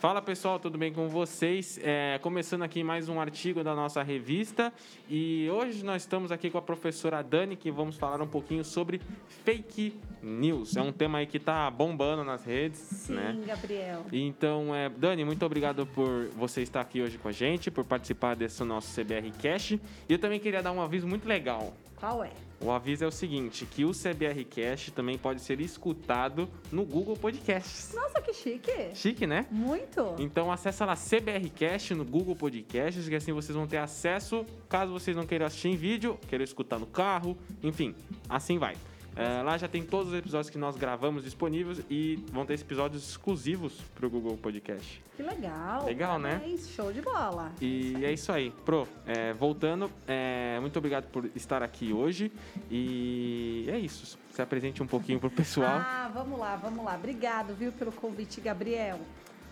Fala pessoal, tudo bem com vocês? É, começando aqui mais um artigo da nossa revista e hoje nós estamos aqui com a professora Dani que vamos falar um pouquinho sobre fake news. É um tema aí que está bombando nas redes, Sim, né? Gabriel. Então, é, Dani, muito obrigado por você estar aqui hoje com a gente, por participar desse nosso CBR Cash. E eu também queria dar um aviso muito legal. Qual é? O aviso é o seguinte, que o CBR Cash também pode ser escutado no Google Podcasts. Nossa, que chique. Chique, né? Muito. Então acessa lá CBR Cast no Google Podcasts, que assim vocês vão ter acesso, caso vocês não queiram assistir em vídeo, queiram escutar no carro, enfim, assim vai. É, lá já tem todos os episódios que nós gravamos disponíveis e vão ter episódios exclusivos para o Google Podcast. Que legal. Legal, né? Parabéns, Show de bola. E é isso aí. Pro, é, voltando, é, muito obrigado por estar aqui hoje e é isso. Se apresente um pouquinho pro pessoal. Ah, vamos lá, vamos lá. Obrigado, viu, pelo convite, Gabriel.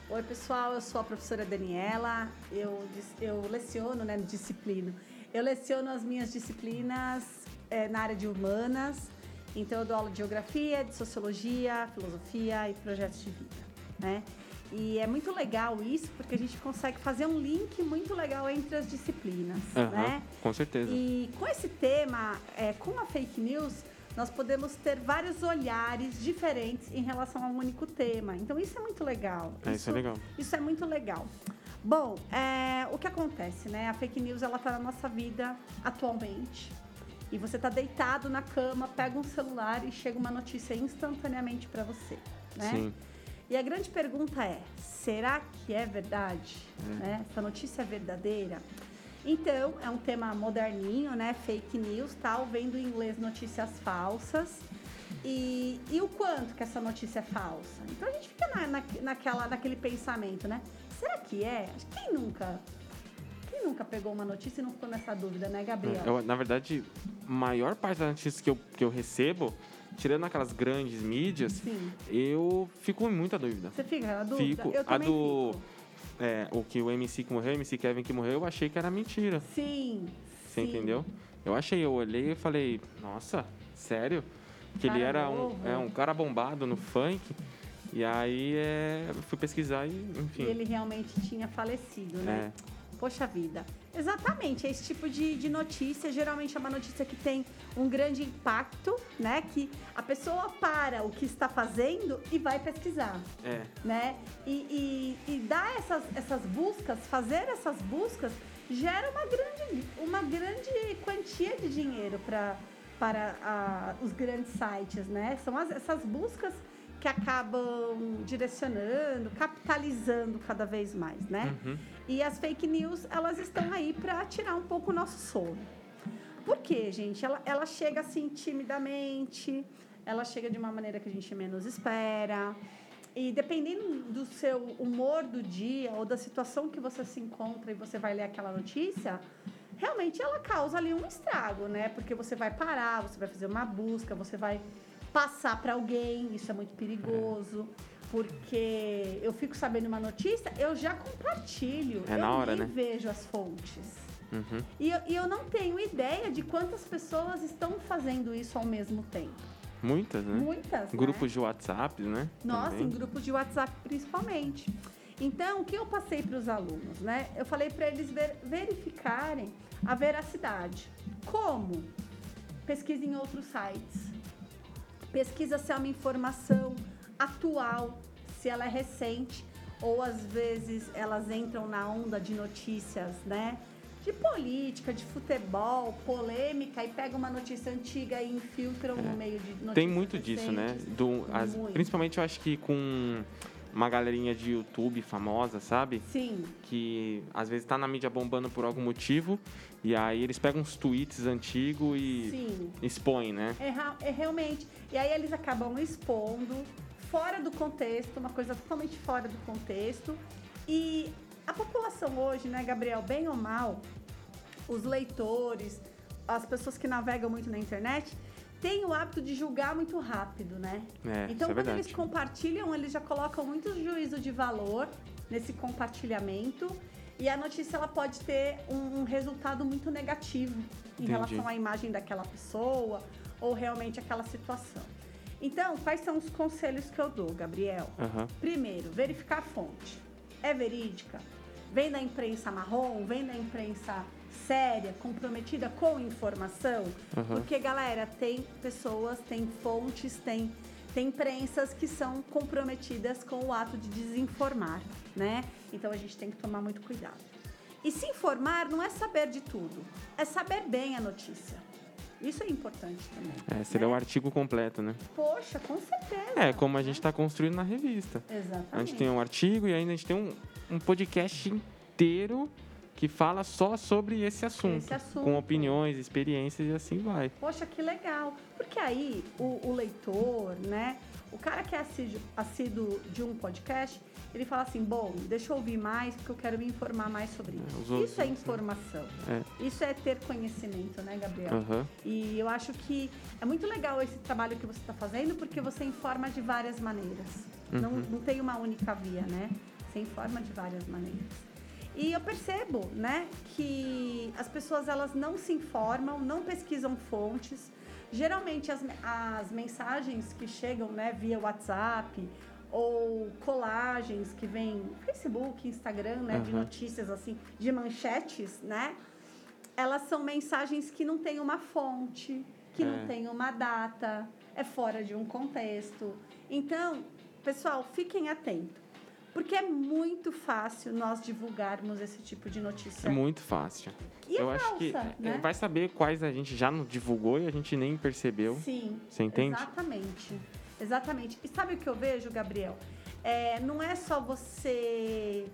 Oi, pessoal, eu sou a professora Daniela. Eu, eu leciono, né, disciplina. Eu leciono as minhas disciplinas é, na área de humanas. Então, eu dou aula de geografia, de sociologia, filosofia e projetos de vida, né? E é muito legal isso, porque a gente consegue fazer um link muito legal entre as disciplinas, Aham, né? Com certeza. E com esse tema, é, com a fake news, nós podemos ter vários olhares diferentes em relação a um único tema. Então isso é muito legal. É, isso é legal. Isso é muito legal. Bom, é, o que acontece, né? A fake news ela tá na nossa vida atualmente. E você tá deitado na cama, pega um celular e chega uma notícia instantaneamente para você, né? Sim. E a grande pergunta é: será que é verdade? Né? Essa notícia é verdadeira? Então, é um tema moderninho, né? Fake news, tal, vendo em inglês notícias falsas. E, e o quanto que essa notícia é falsa? Então a gente fica na, na, naquela, naquele pensamento, né? Será que é? Quem nunca? Nunca pegou uma notícia e não ficou nessa dúvida, né, Gabriel? Eu, na verdade, a maior parte das notícias que eu, que eu recebo, tirando aquelas grandes mídias, Sim. eu fico em muita dúvida. Você fica na dúvida? Fico. A do. fico. É, o que o MC que morreu, o MC Kevin que morreu, eu achei que era mentira. Sim. Você sim. entendeu? Eu achei, eu olhei e falei, nossa, sério? Que ele Cara era um, novo. é, um cara bombado no funk. E aí é, fui pesquisar e, enfim. E ele realmente tinha falecido, né? É. Poxa vida. Exatamente, esse tipo de, de notícia geralmente é uma notícia que tem um grande impacto, né? Que a pessoa para o que está fazendo e vai pesquisar, É. né? E, e, e dar essas, essas buscas, fazer essas buscas, gera uma grande, uma grande quantia de dinheiro pra, para a- os grandes sites, né? São as- essas buscas que acabam direcionando, capitalizando cada vez mais, né? Uhum. E as fake news, elas estão aí para tirar um pouco o nosso sono. Por quê, gente? Ela, ela chega assim timidamente, ela chega de uma maneira que a gente menos espera. E dependendo do seu humor do dia ou da situação que você se encontra e você vai ler aquela notícia, realmente ela causa ali um estrago, né? Porque você vai parar, você vai fazer uma busca, você vai passar para alguém, isso é muito perigoso. Porque eu fico sabendo uma notícia, eu já compartilho. É eu na hora, né? vejo as fontes. Uhum. E eu, e eu não tenho ideia de quantas pessoas estão fazendo isso ao mesmo tempo. Muitas, né? Muitas. né? Grupos de WhatsApp, né? Nossa, Também. em grupos de WhatsApp principalmente. Então, o que eu passei para os alunos, né? Eu falei para eles ver- verificarem a veracidade. Como? Pesquisa em outros sites. Pesquisa se é uma informação atual, se ela é recente, ou às vezes elas entram na onda de notícias, né? De política, de futebol, polêmica, e pega uma notícia antiga e infiltram no meio de notícias É. Tem muito disso, né? recentes. Do, as- principalmente eu acho que com uma galerinha de YouTube famosa, sabe? Sim, Que às vezes tá na mídia bombando por algum motivo e aí eles pegam uns tweets antigos e sim. expõem, né? É, é realmente. E aí eles acabam expondo fora do contexto, uma coisa totalmente fora do contexto. E a população hoje, né, Gabriel, bem ou mal, os leitores, as pessoas que navegam muito na internet, têm o hábito de julgar muito rápido, né? É, então, é quando verdade. eles compartilham, eles já colocam muito juízo de valor nesse compartilhamento. E a notícia ela pode ter um, um resultado muito negativo em Entendi. relação à imagem daquela pessoa ou realmente aquela situação. Então, quais são os conselhos que eu dou, Gabriel? Aham. Primeiro, verificar a fonte. é verídica? Vem da imprensa marrom? Vem da imprensa séria, comprometida com informação? Uhum. Porque, galera, tem pessoas, tem fontes, tem, tem imprensas que são comprometidas com o ato de desinformar, né? Então a gente tem que tomar muito cuidado. E se informar não é saber de tudo, é saber bem a notícia. Isso é importante também. É, seria né? o artigo completo, né? Poxa, com certeza. É, como a gente está construindo na revista. Exatamente. A gente tem um artigo e ainda a gente tem um, um podcast inteiro que fala só sobre esse assunto, Esse assunto. Com opiniões, experiências e assim vai. Poxa, que legal. Porque aí o, o leitor, né? O cara que é assíduo, assíduo de um podcast, ele fala assim, bom, deixa eu ouvir mais, porque eu quero me informar mais sobre É, isso. outros, Isso é né? informação. É. Isso é ter conhecimento, né, Gabriel? Aham. E eu acho que é muito legal esse trabalho que você está fazendo, porque você informa de várias maneiras. Não, Uhum. não tem uma única via, né? Você informa de várias maneiras. E eu percebo, né, que as pessoas elas não se informam, não pesquisam fontes. Geralmente as, as mensagens que chegam, né, via WhatsApp ou colagens que vêm Facebook, Instagram, né, de Aham. notícias assim, de manchetes, né? elas são mensagens que não têm uma fonte, que É. não tem uma data, é fora de um contexto. Então, pessoal, fiquem atentos. Porque é muito fácil nós divulgarmos esse tipo de notícia. É muito fácil. E é Eu acho falsa, que é, né? vai saber quais a gente já não divulgou e a gente nem percebeu. Sim. Você entende? Exatamente. Exatamente. E sabe o que eu vejo, Gabriel? É, não é só você,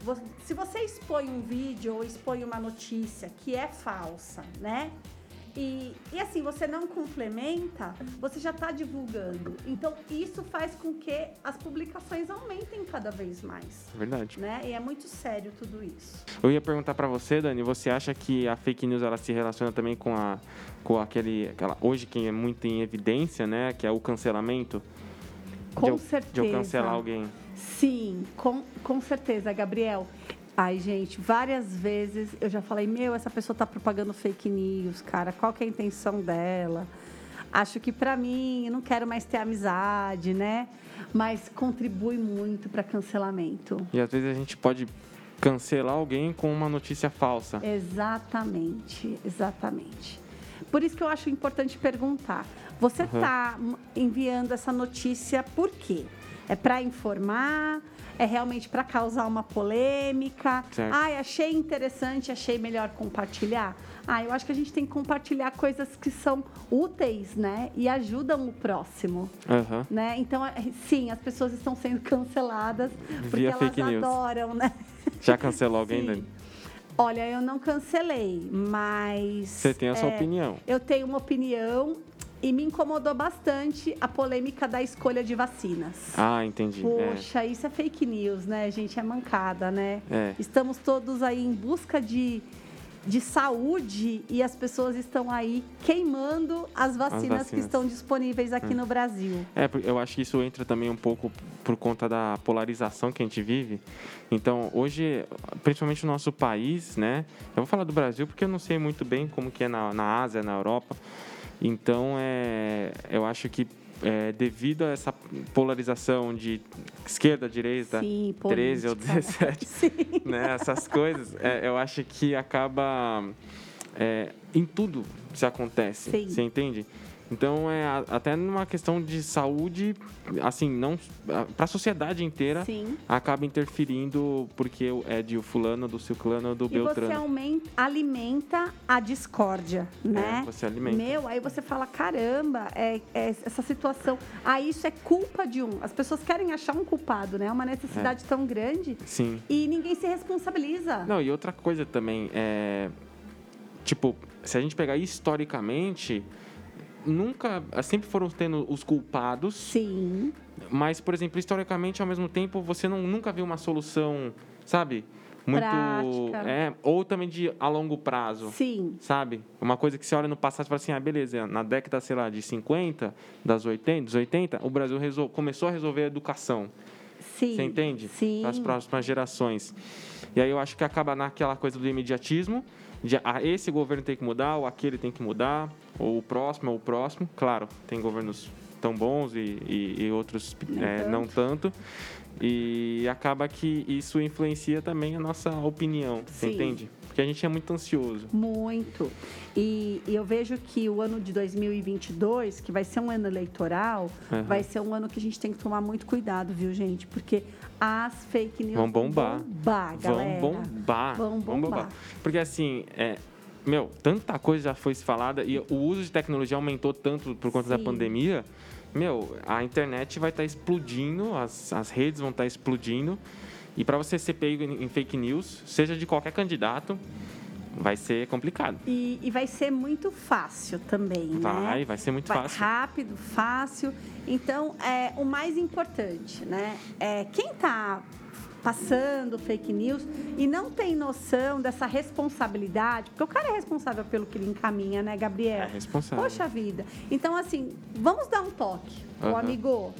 vo- Se você expõe um vídeo ou expõe uma notícia que é falsa, né? E, e assim, você não complementa, você já está divulgando. Então, isso faz com que as publicações aumentem cada vez mais. Verdade. Né? E é muito sério tudo isso. Eu ia perguntar pra você, Dani, você acha que a fake news ela se relaciona também com a com aquele aquela hoje que é muito em evidência, né, que é o cancelamento? Com de certeza. De eu cancelar alguém. Sim, com, com certeza, Gabriel. Ai, gente, várias vezes eu já falei, meu, essa pessoa tá propagando fake news, cara. Qual que é a intenção dela? Acho que para mim, eu não quero mais ter amizade, né? Mas contribui muito para cancelamento. E às vezes a gente pode cancelar alguém com uma notícia falsa. Exatamente, exatamente. Por isso que eu acho importante perguntar. Você Uhum. está enviando essa notícia por quê? É para informar? É realmente para causar uma polêmica? Certo. Ai, achei interessante, achei melhor compartilhar. Ah, eu acho que a gente tem que compartilhar coisas que são úteis, né? E ajudam o próximo. Aham. Né? Então, é- sim, as pessoas estão sendo canceladas porque Via elas adoram, né? Já cancelou alguém. Dani? Olha, eu não cancelei, mas. Você tem a sua é, opinião. Eu tenho uma opinião e me incomodou bastante a polêmica da escolha de vacinas. Ah, entendi. É. Poxa, isso é fake news, né, gente? É mancada, né? É. Estamos todos aí em busca de, de saúde e as pessoas estão aí queimando as vacinas, que vacinas. Hum. estão disponíveis aqui no Brasil. É, eu acho que isso entra também um pouco por conta da polarização que a gente vive. Então, hoje, principalmente no nosso país, né? Eu vou falar do Brasil porque eu não sei muito bem como que é na, na Ásia, na Europa. Então, é, eu acho que é, devido a essa polarização de esquerda, direita, Sim, 13 ou política. 17, Sim. né, essas coisas, é, eu acho que acaba é, em tudo se acontece, Sim. você entende? Então é a- até numa questão de saúde, assim, não para a sociedade inteira Sim. acaba interferindo porque é de o fulano, do ciclano, do E você beltrano. aumenta, alimenta a discórdia, né? É, você alimenta. Meu, aí você fala, caramba, é, é essa situação. Ah, isso é culpa de um. As pessoas querem achar um culpado, né? Uma necessidade tão grande Sim. e ninguém se responsabiliza. Não, e outra coisa também é tipo, se a gente pegar historicamente, nunca sempre foram tendo os culpados Sim, Mas, por exemplo, historicamente, ao mesmo tempo, você não, nunca viu uma solução, sabe? Muito. Prática. É, ou também de a longo prazo. sim, Sabe? Uma coisa que você olha no passado e fala assim: ah, beleza, na década, sei lá, de 50, das 80, dos 80, o Brasil resol- começou a resolver a educação. sim. Você entende? Sim. Para as próximas gerações. E aí eu acho que acaba naquela coisa do imediatismo, de ah, esse governo tem que mudar, ou aquele tem que mudar, ou o próximo, ou o próximo. Claro, tem governos tão bons e, e, e outros Nem é, não tanto. E acaba que isso influencia também a nossa opinião, Sim. entende? Porque a gente é muito ansioso. Muito. E, e eu vejo que o ano de 2022, que vai ser um ano eleitoral, Aham. vai ser um ano que a gente tem que tomar muito cuidado, viu, gente? Porque as fake news Vão bombar. Vão bombar, galera. Vão bombar. Vão bombar. Porque assim, é, meu, tanta coisa já foi falada e o uso de tecnologia aumentou tanto por conta da Sim. pandemia. Meu, a internet vai estar explodindo, as, as redes vão estar explodindo. E para você ser pego em, em fake news, seja de qualquer candidato, vai ser complicado. E, e vai ser muito fácil também, né? Vai, vai ser muito Vai fácil. rápido, fácil. Então, é, o mais importante, né? É quem está passando fake news e não tem noção dessa responsabilidade, porque o cara é responsável pelo que ele encaminha, né, Gabriel? É responsável. Poxa vida. Então, assim, vamos dar um toque. Ô, Aham. amigo,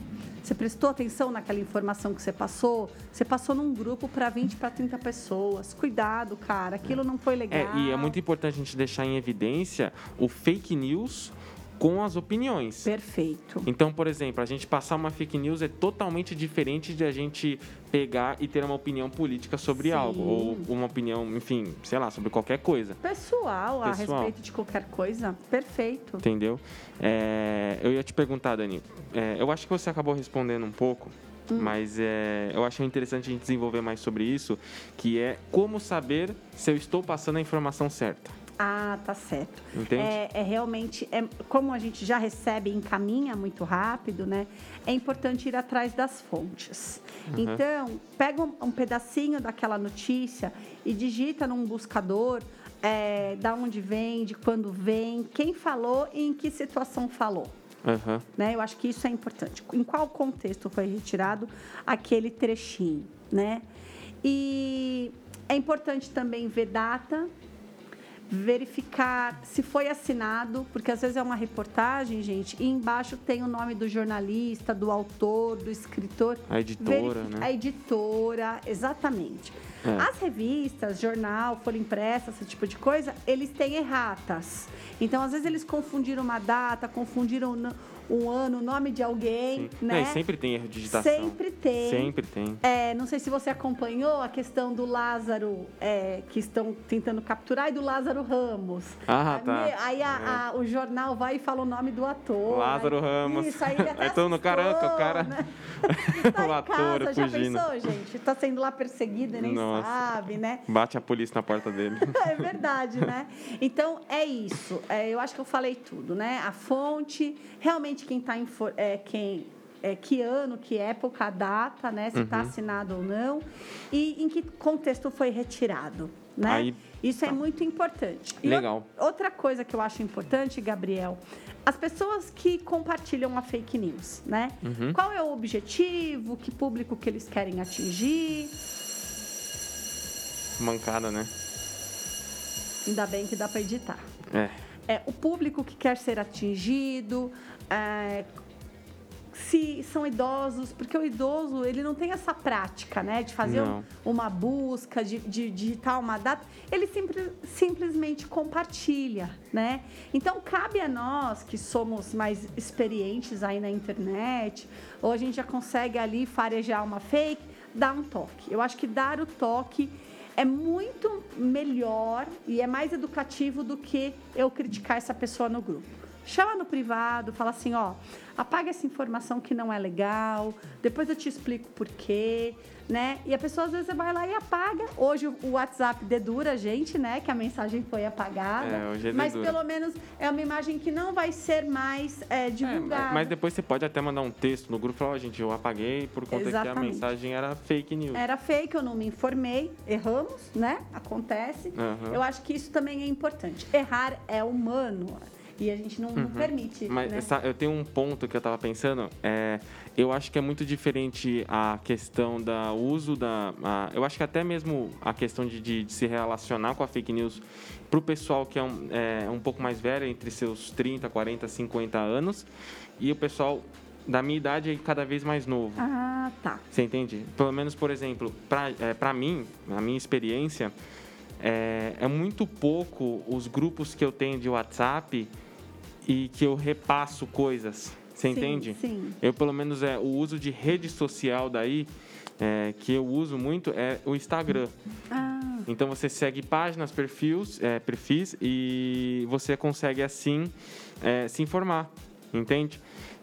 você prestou atenção naquela informação que você passou? Você passou num grupo para 20, para 30 pessoas. Cuidado, cara. Aquilo não foi legal. É, e é muito importante a gente deixar em evidência o fake news com as opiniões. Perfeito. Então, por exemplo, a gente passar uma fake news é totalmente diferente de a gente pegar e ter uma opinião política sobre Sim. algo. Ou uma opinião, enfim, sei lá, sobre qualquer coisa. Pessoal, a Pessoal. respeito de qualquer coisa, perfeito. Entendeu? É, eu ia te perguntar, Dani. é, eu acho que você acabou respondendo um pouco. Hum. Mas é, eu acho interessante a gente desenvolver mais sobre isso, que é como saber se eu estou passando a informação certa. Ah, tá certo. Entende? É, é realmente, é, como a gente já recebe e encaminha muito rápido, né? É importante ir atrás das fontes. Uhum. Então, pega um, um pedacinho daquela notícia e digita num buscador é, da onde vem, de quando vem, quem falou e em que situação falou. Aham. né? Eu acho que isso é importante. Em qual contexto foi retirado aquele trechinho, né? E é importante também ver data, verificar se foi assinado, porque às vezes é uma reportagem, gente, e embaixo tem o nome do jornalista, do autor, do escritor. A editora, né? A editora, exatamente. É. As revistas, jornal, folha impressa, esse tipo de coisa, eles têm erratas. Então, às vezes, eles confundiram uma data, confundiram um ano, o nome de alguém, Sim. né? Não, sempre tem erro de digitação. Sempre tem. Sempre tem. É, não sei se você acompanhou a questão do Lázaro, é, que estão tentando capturar, e do Lázaro Ramos. Ah, Aí, tá. Aí a- a- o jornal vai e fala o nome do ator. Lázaro Aí- Ramos. Isso, aí ele até mundo, assustou, caraca, o cara- Né? Tá o ator casa, já fugindo. pensou, gente? Tá sendo lá perseguido e nem Nossa. sabe, né? Bate a polícia na porta dele. É verdade, né? Então, é isso. É, eu acho que eu falei tudo, né? A fonte, realmente quem está é, quem é, que ano, que época, a data, né? Se está Uhum. assinado ou não. E em que contexto foi retirado, né? Aí, isso é tá. muito importante. E Legal. ou- outra coisa que eu acho importante, Gabriel, as pessoas que compartilham a fake news, né? Uhum. Qual é o objetivo, que público que eles querem atingir? Mancada, né? Ainda bem que dá para editar. É. é, o público que quer ser atingido, é, se são idosos, porque o idoso ele não tem essa prática, né, de fazer um- uma busca, de, de digitar uma data, ele simples- simplesmente compartilha, né? Então cabe a nós que somos mais experientes aí na internet, ou a gente já consegue ali farejar uma fake, dar um toque. Eu acho que dar o toque é muito melhor e é mais educativo do que eu criticar essa pessoa no grupo. Chama no privado, fala assim, ó, apaga essa informação que não é legal, depois eu te explico por quê, né? E a pessoa às vezes vai lá e apaga. Hoje o WhatsApp dedura a gente, né? Que a mensagem foi apagada. É, hoje é mas dedura. pelo menos é uma imagem que não vai ser mais é, É, divulgada. mas- mas depois você pode até mandar um texto no grupo e falar, ó, gente, eu apaguei por conta que a Exatamente. mensagem era fake news. Era fake, eu não me informei, erramos, né? Acontece. Aham. Eu acho que isso também é importante. Errar é humano e a gente não, não permite. Uhum. Mas né? eu tenho um ponto que eu tava pensando. É, eu acho que é muito diferente a questão da uso da. a- eu acho que até mesmo a questão de, de- de se relacionar com a fake news pro pessoal que é um, é um pouco mais velho, entre seus 30, 40, 50 anos, e o pessoal da minha idade é cada vez mais novo. Ah, tá. Você entende? Pelo menos, por exemplo, para é, pra mim, a minha experiência, é, é muito pouco os grupos que eu tenho de WhatsApp e que eu repasso coisas. Você Sim, entende? sim. Eu, pelo menos, é o uso de rede social daí, é, que eu uso muito, é o Instagram. Ah, Então você segue páginas, perfis, é, perfis e você consegue assim é, se informar, entende?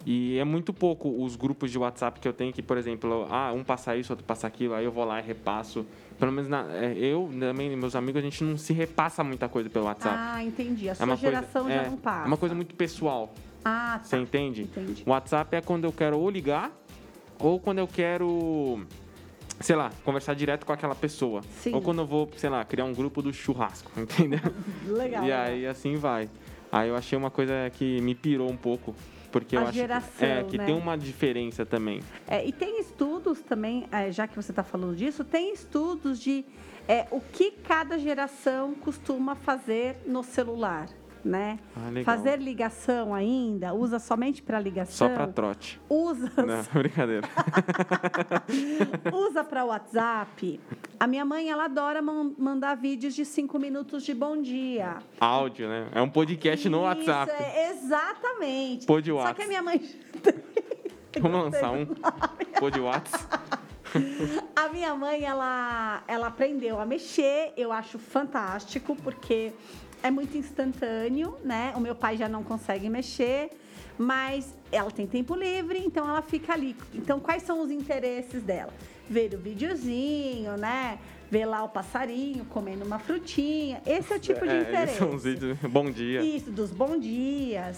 E é muito pouco os grupos de WhatsApp que eu tenho que, por exemplo, ah, um passa isso, outro passa aquilo, aí eu vou lá e repasso. Pelo menos na- é, eu, também, meus amigos, a gente não se repassa muita coisa pelo WhatsApp. ah, entendi. A é sua uma geração coisa, já é, não passa. É uma coisa muito pessoal, Ah, você tá. entende? Entendi. O WhatsApp é quando eu quero ou ligar ou quando eu quero, sei lá, conversar direto com aquela pessoa. Sim. Ou quando eu vou, sei lá, criar um grupo do churrasco, entendeu? Legal. e aí assim vai. Aí eu achei uma coisa que me pirou um pouco. Porque A eu acho que- geração, é, que né? tem uma diferença também. É, e tem estudos também, é, já que você está falando disso, tem estudos de é, o que cada geração costuma fazer no celular, né? Ah. Fazer ligação ainda, usa somente para ligação. Só pra trote. Usa, Não, brincadeira. usa para WhatsApp. A minha mãe, ela adora man- mandar vídeos de cinco minutos de bom dia. Áudio, né? É um podcast no Isso, WhatsApp. é, exatamente. Pod Só Whats. que a minha mãe... Vamos lançar um. Pod Whats. A minha mãe, ela, ela aprendeu a mexer, eu acho fantástico, porque é muito instantâneo, né? O meu pai já não consegue mexer, mas ela tem tempo livre, então ela fica ali. Então, quais são os interesses dela? Ver o videozinho, né? Ver lá o passarinho comendo uma frutinha. Esse é o tipo de É, interesse. são os vídeos. Bom dia. Isso, dos bom dias.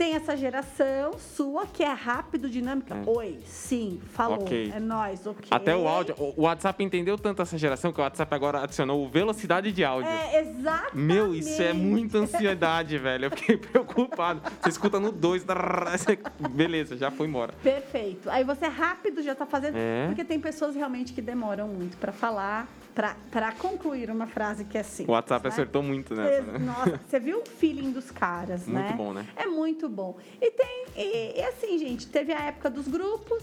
Tem essa geração sua que é rápido, dinâmica. É. Oi, sim, falou. Ok. É nós, ok. Até o áudio. O WhatsApp entendeu tanto essa geração que o WhatsApp agora adicionou velocidade de áudio. É, exatamente. Meu, isso é muita ansiedade, velho. Eu fiquei preocupado. Você escuta no 2. Beleza, já foi embora. Perfeito. Aí você rápido já tá fazendo. É. Porque tem pessoas realmente que demoram muito pra falar, pra concluir uma frase que é simples. O WhatsApp né? acertou muito nessa, né? Nossa, você viu o feeling dos caras, né? Muito bom, né? É muito bom. E tem, e, e assim, gente, teve a época dos grupos,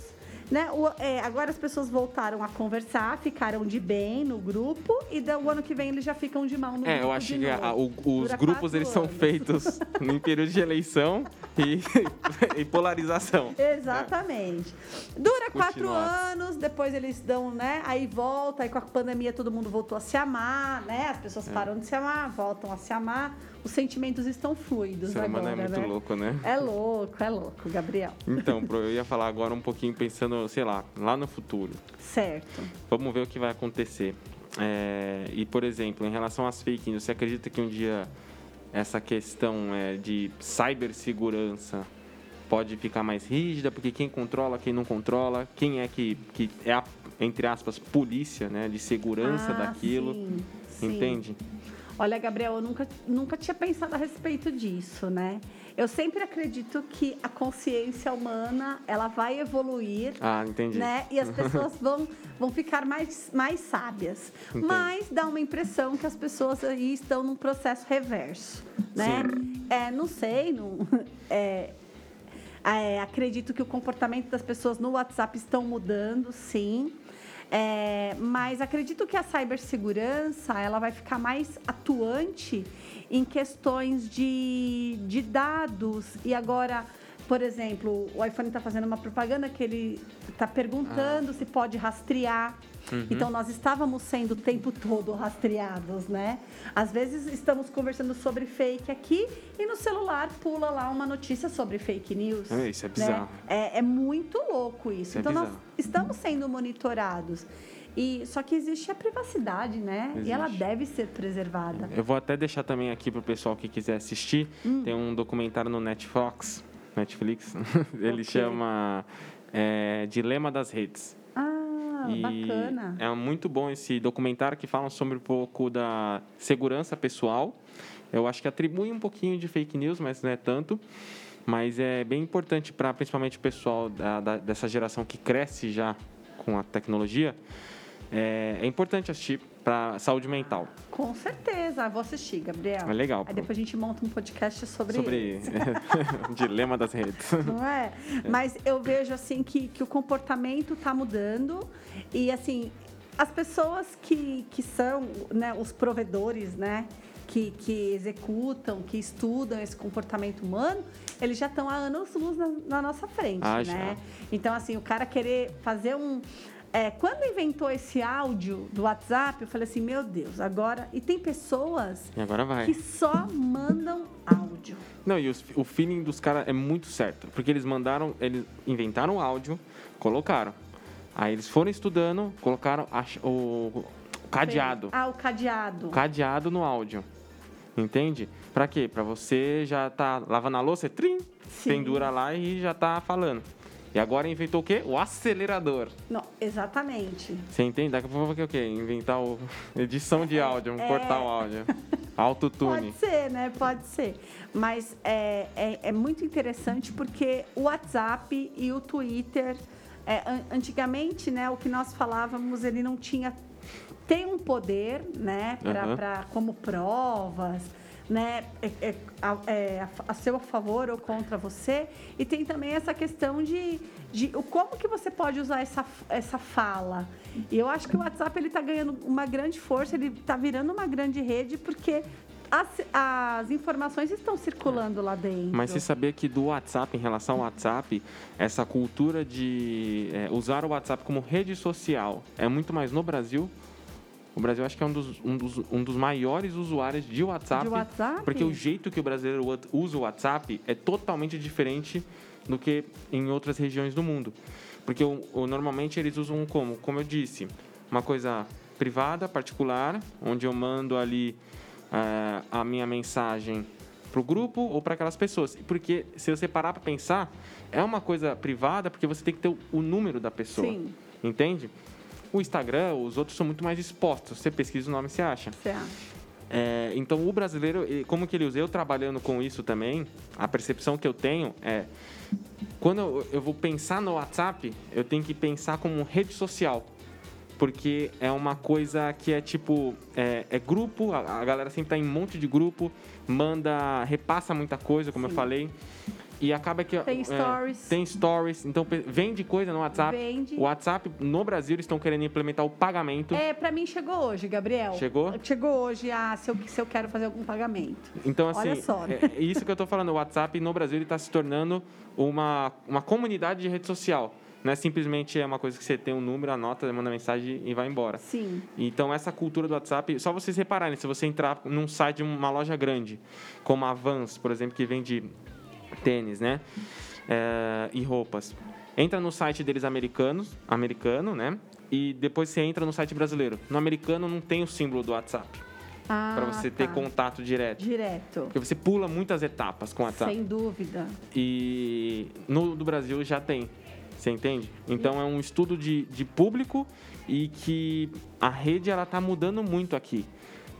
né? O- é, agora as pessoas voltaram a conversar, ficaram de bem no grupo e da- o ano que vem eles já ficam de mal no É, grupo eu acho que a- o- os Dura grupos quatro eles são feitos em período de eleição e, e polarização. Exatamente. Dura quatro Continuar. anos, depois eles dão, né? Aí volta, aí com a pandemia todo mundo voltou a se amar, né? As É. pessoas param de se amar, voltam a se amar. Os sentimentos estão O fluidos ser humano agora, é muito né? louco, né? É louco, é louco, Gabriel. Então, eu ia falar agora um pouquinho pensando, sei lá, lá no futuro. Certo. Vamos ver o que vai acontecer. É, e, por exemplo, em relação às fake news, você acredita que um dia essa questão é, de cibersegurança pode ficar mais rígida? Porque quem controla, quem não controla, quem é que, que é a, entre aspas, polícia, né, de segurança Ah, daquilo, sim, sim. Olha, Gabriel, eu nunca, nunca tinha pensado a respeito disso, né? Eu sempre acredito que a consciência humana, ela vai evoluir Ah, entendi. né? E as pessoas vão, vão ficar mais, mais sábias. Entendi. Mas dá uma impressão que as pessoas aí estão num processo reverso, né? É, não sei, não, é, é, acredito que o comportamento das pessoas no WhatsApp estão mudando, sim. É, mas acredito que a cibersegurança ela vai ficar mais atuante em questões de, de dados. E agora, por exemplo, o iPhone está fazendo uma propaganda que ele está perguntando se pode rastrear. Então, nós estávamos sendo o tempo todo rastreados, né? Às vezes, estamos conversando sobre fake aqui e no celular pula lá uma notícia sobre fake news. É, isso é né? bizarro. É, é muito louco isso. Isso é então, nós bizarro. estamos sendo monitorados. E, só que existe a privacidade, né? E ela Existe. deve ser preservada. Eu vou até deixar também aqui pro pessoal que quiser assistir. Hum. Tem um documentário no Netflix, Netflix. Ele Ok. chama é, Dilema das Redes. Ah, E bacana. É muito bom esse documentário que fala sobre um pouco da segurança pessoal. Eu acho que atribui um pouquinho de fake news, mas não é tanto. Mas é bem importante para principalmente o pessoal da- da- dessa geração que cresce já com a tecnologia. É, é importante assistir para saúde mental. Com certeza. Vou assistir, Gabriel. É legal, Aí depois a gente monta um podcast sobre, Sobre dilema das redes. não é? Mas eu vejo assim que, que o comportamento está mudando e assim as pessoas que, que são né, os provedores, né, que, que executam, que estudam esse comportamento humano, eles já estão há anos luz na, na nossa frente, Ah, né? já. Então, assim, o cara querer fazer um. É, quando inventou esse áudio do WhatsApp, eu falei assim, meu Deus, agora. E tem pessoas E agora vai. que só mandam áudio. Não, e os- o feeling dos caras é muito certo. Porque eles mandaram, eles inventaram o áudio, colocaram. Aí eles foram estudando, colocaram a o, o cadeado. Ah, o cadeado. O cadeado no áudio. Entende? Pra quê? Pra você já tá lavando a louça, trim, Sim. pendura lá e já tá falando. E agora inventou o quê? O acelerador. Não, exatamente. Você entende? Daqui a pouco vai o quê? Inventar o edição de áudio, É. cortar o áudio. Autotune. Pode ser, né? Pode ser. Mas é, é, é muito interessante porque o WhatsApp e o Twitter, é, an- antigamente, né, o que nós falávamos, ele não tinha. Tem um poder, né, pra, Aham. pra- como provas, né, é, é, a, é, a- seu favor ou contra você. E tem também essa questão de, de como que você pode usar essa, essa fala. E eu acho que o WhatsApp ele está ganhando uma grande força, ele está virando uma grande rede porque as, as informações estão circulando lá dentro. Mas você sabia que do WhatsApp, em relação ao WhatsApp, essa cultura de é, usar o WhatsApp como rede social é muito mais no Brasil? O Brasil acho que é um dos, um dos, um dos maiores usuários de WhatsApp. De WhatsApp? Porque o jeito que o brasileiro usa o WhatsApp é totalmente diferente do que em outras regiões do mundo. Porque o, o- normalmente eles usam como? Como eu disse, uma coisa privada, particular, onde eu mando ali eh, a minha mensagem para o grupo ou para aquelas pessoas. Porque se você parar para pensar, é uma coisa privada porque você tem que ter o, o número da pessoa. Sim. Entende? O Instagram, os outros são muito mais expostos. Você pesquisa o nome, você acha. Você acha? É, então o brasileiro, e como que ele usa? Eu trabalhando com isso também, a percepção que eu tenho é quando eu, eu vou pensar no WhatsApp, eu tenho que pensar como rede social. Porque é uma coisa que é tipo, é, é grupo, a, a galera sempre tá em um monte de grupo, manda, repassa muita coisa, como eu Sim. falei. E acaba que. Tem é, stories. tem stories. Então vende coisa no WhatsApp. Vende. O WhatsApp, no Brasil, eles estão querendo implementar o pagamento. É, pra mim chegou hoje, Gabriel. Chegou? Chegou hoje, ah, se eu, se eu quero fazer algum pagamento. Então, assim, Olha só, né? é, é isso que eu tô falando. O WhatsApp no Brasil está se tornando uma, uma comunidade de rede social. Não é simplesmente é uma coisa que você tem um número, anota, manda mensagem e vai embora. Sim. Então, essa cultura do WhatsApp, só vocês repararem, se você entrar num site de uma loja grande, como a Vans, por exemplo, que vende tênis, né? É, e roupas. Entra no site deles americanos, americano, né? E depois você entra no site brasileiro. No americano não tem o símbolo do WhatsApp, Ah, para você ter tá. contato direto. Direto. Porque você pula muitas etapas com o WhatsApp. Sem dúvida. E no do Brasil já tem. Você entende? Então é um estudo de, de público e que a rede ela tá mudando muito aqui.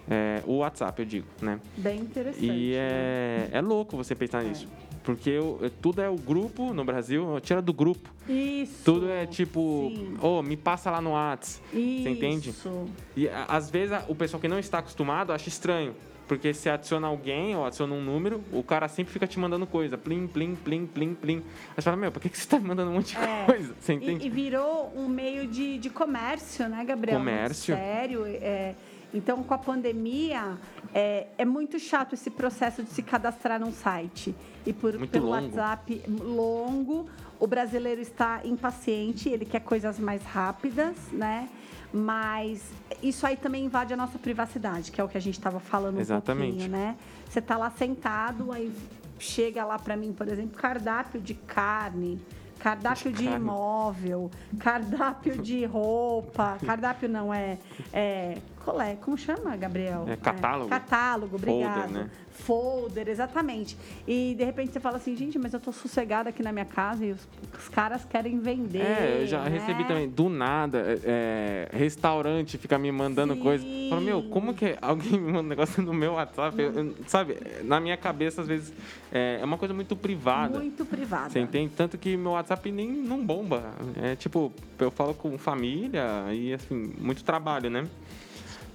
É, o WhatsApp, eu digo, né? Bem interessante. E né? é, é louco você pensar nisso. Porque eu- tudo é o grupo no Brasil, tira do grupo. Isso. Tudo é tipo, oh, me passa lá no WhatsApp. Você entende? Isso. E às vezes o pessoal que não está acostumado acha estranho. Porque se adiciona alguém ou adiciona um número, o cara sempre fica te mandando coisa. Plim, plim, plim, plim, plim. Aí você fala, meu, por que, que você tá me mandando um monte de É. coisa? Você E, entende? e virou um meio de, de comércio, né, Gabriel? Muito Comércio. Sério. É, então, com a pandemia, é, é muito chato esse processo de se cadastrar num site. E por, Muito pelo longo. WhatsApp longo, o brasileiro está impaciente, ele quer coisas mais rápidas, né? Mas isso aí também invade a nossa privacidade, que é o que a gente estava falando um Exatamente. pouquinho, né? Você tá lá sentado, aí chega lá para mim, por exemplo, cardápio de carne, cardápio de, imóvel, cardápio de roupa, cardápio não é, é é? Como chama, Gabriel? É catálogo. catálogo, obrigado. né? Folder, exatamente. E de repente você fala assim, gente, mas eu tô sossegada aqui na minha casa e os, os caras querem vender. É, eu já né? recebi também, do nada, é, é, restaurante fica me mandando Sim. coisa. Fala, meu, como que alguém me manda um negócio no meu WhatsApp? Eu- eu- sabe, na minha cabeça, às vezes, é, é uma coisa muito privada. Muito privada. Você entende? Tanto que meu WhatsApp nem não bomba. É tipo, eu falo com família e assim, muito trabalho, né?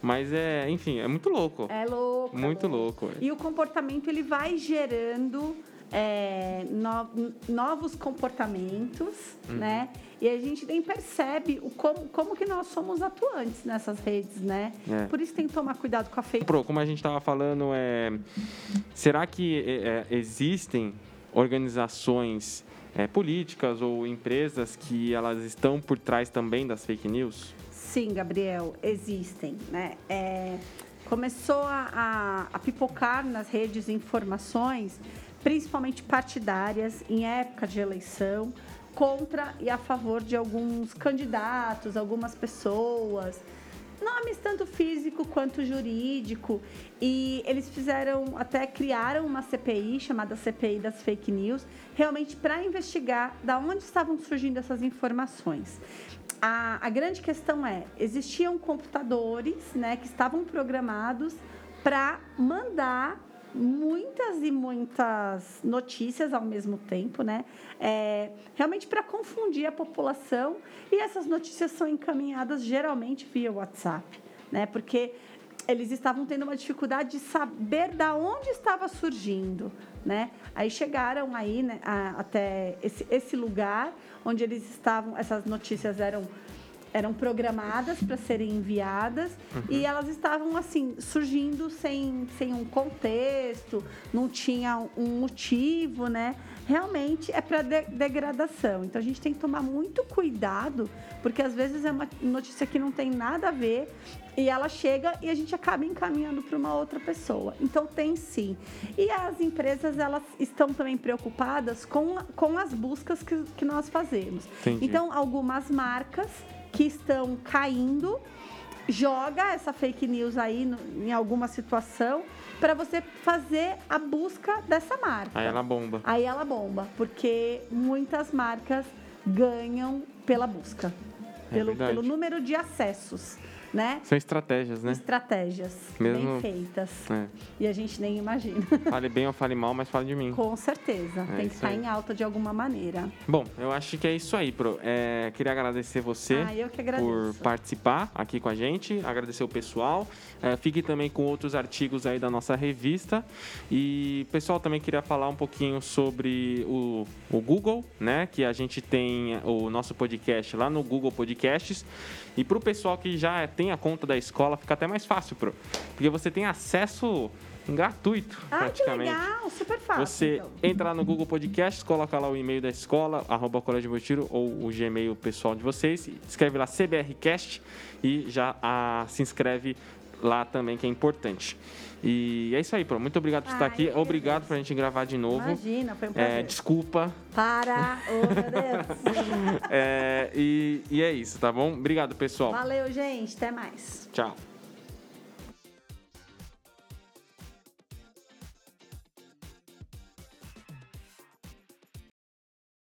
Mas é, enfim, é muito louco. É louco. é muito louco. E o comportamento ele vai gerando é, no- novos comportamentos, Uhum. né? E a gente nem percebe o como, como que nós somos atuantes nessas redes, né? É. Por isso tem que tomar cuidado com a fake Pro, como a gente estava falando, é, será que é, é, existem organizações é, políticas ou empresas que elas estão por trás também das fake news? Sim, Gabriel, existem. Né? É, começou a, a, pipocar nas redes informações, principalmente partidárias, em época de eleição, contra e a favor de alguns candidatos, algumas pessoas, nomes tanto físico quanto jurídico. E eles fizeram, até criaram uma CPI chamada CPI das Fake News, realmente para investigar da onde estavam surgindo essas informações. A, a grande questão é, existiam computadores né, que estavam programados para mandar muitas e muitas notícias ao mesmo tempo, né? É, realmente para confundir a população e essas notícias são encaminhadas geralmente via WhatsApp, né? Porque eles estavam tendo uma dificuldade de saber da onde estava surgindo, né? Aí chegaram aí né, a, até esse, esse lugar onde eles estavam, essas notícias eram eram programadas para serem enviadas uhum. e elas estavam assim surgindo sem, sem um contexto, não tinha um motivo, né? Realmente é para de degradação. Então a gente tem que tomar muito cuidado, porque às vezes é uma notícia que não tem nada a ver e ela chega e a gente acaba encaminhando para uma outra pessoa. Então tem sim. E as empresas elas estão também preocupadas com, com as buscas que, que nós fazemos. Entendi. Então algumas marcas que estão caindo, joga essa fake news aí no, em alguma situação para você fazer a busca dessa marca. Aí ela bomba. Aí ela bomba, porque muitas marcas ganham pela busca, É pelo, pelo número de acessos né? São estratégias, né? Estratégias Mesmo- bem feitas. É. E a gente nem imagina. Fale bem ou fale mal, mas fale de mim. Com certeza. Tem que estar aí. em alta de alguma maneira. Bom, eu acho que é isso aí, Pro. É, queria agradecer você Ah, por participar aqui com a gente, agradecer o pessoal. É, fique também com outros artigos aí da nossa revista. E, pessoal, também queria falar um pouquinho sobre o, o Google, né? Que a gente tem o nosso podcast lá no Google Podcasts. E para o pessoal que já tem a conta da escola, fica até mais fácil, Pro. Porque você tem acesso gratuito, Ah, que praticamente. legal. Super fácil. Você então. entra lá no Google Podcasts, coloca lá o e-mail da escola, arroba Colégio Meu Tiro, ou o Gmail pessoal de vocês, escreve lá CBRcast e já ah, se inscreve lá também, que é importante. E é isso aí, Pro. Muito obrigado por estar Ah, aqui. Obrigado agradeço. por a gente gravar de novo. Imagina, foi um É, prazer. desculpa. Para! Oh, meu Deus. É, e, e é isso, tá bom? Obrigado, pessoal. Valeu, gente. Até mais. Tchau.